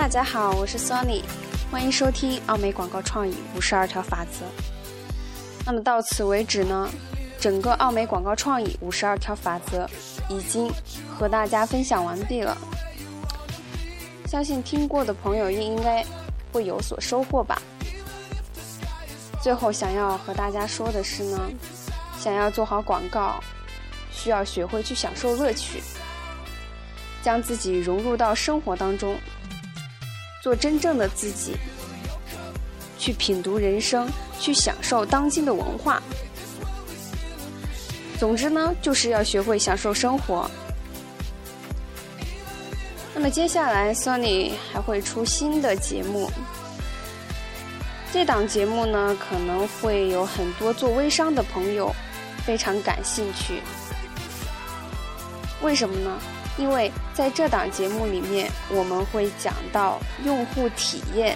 大家好，我是 Sony，欢迎收听奥美广告创意五十二条法则。那么到此为止呢，整个奥美广告创意五十二条法则已经和大家分享完毕了。相信听过的朋友应该会有所收获吧。最后想要和大家说的是呢，想要做好广告，需要学会去享受乐趣，将自己融入到生活当中，做真正的自己，去品读人生，去享受当今的文化。总之呢，就是要学会享受生活。那么接下来，Sony 还会出新的节目。这档节目呢，可能会有很多做微商的朋友非常感兴趣。为什么呢？因为在这档节目里面，我们会讲到用户体验。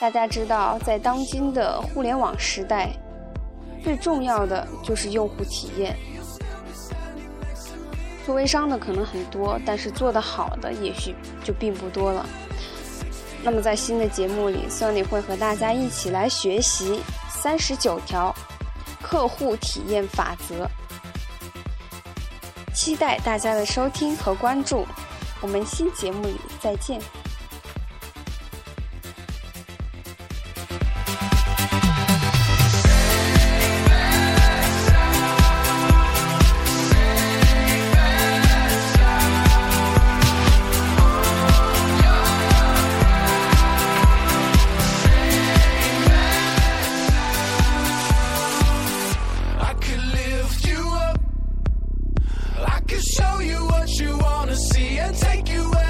大家知道，在当今的互联网时代，最重要的就是用户体验。做微商的可能很多，但是做得好的也许就并不多了。那么在新的节目里，Sony 会和大家一起来学习三十九条客户体验法则。期待大家的收听和关注，我们新节目里再见。show you what you wanna see and take you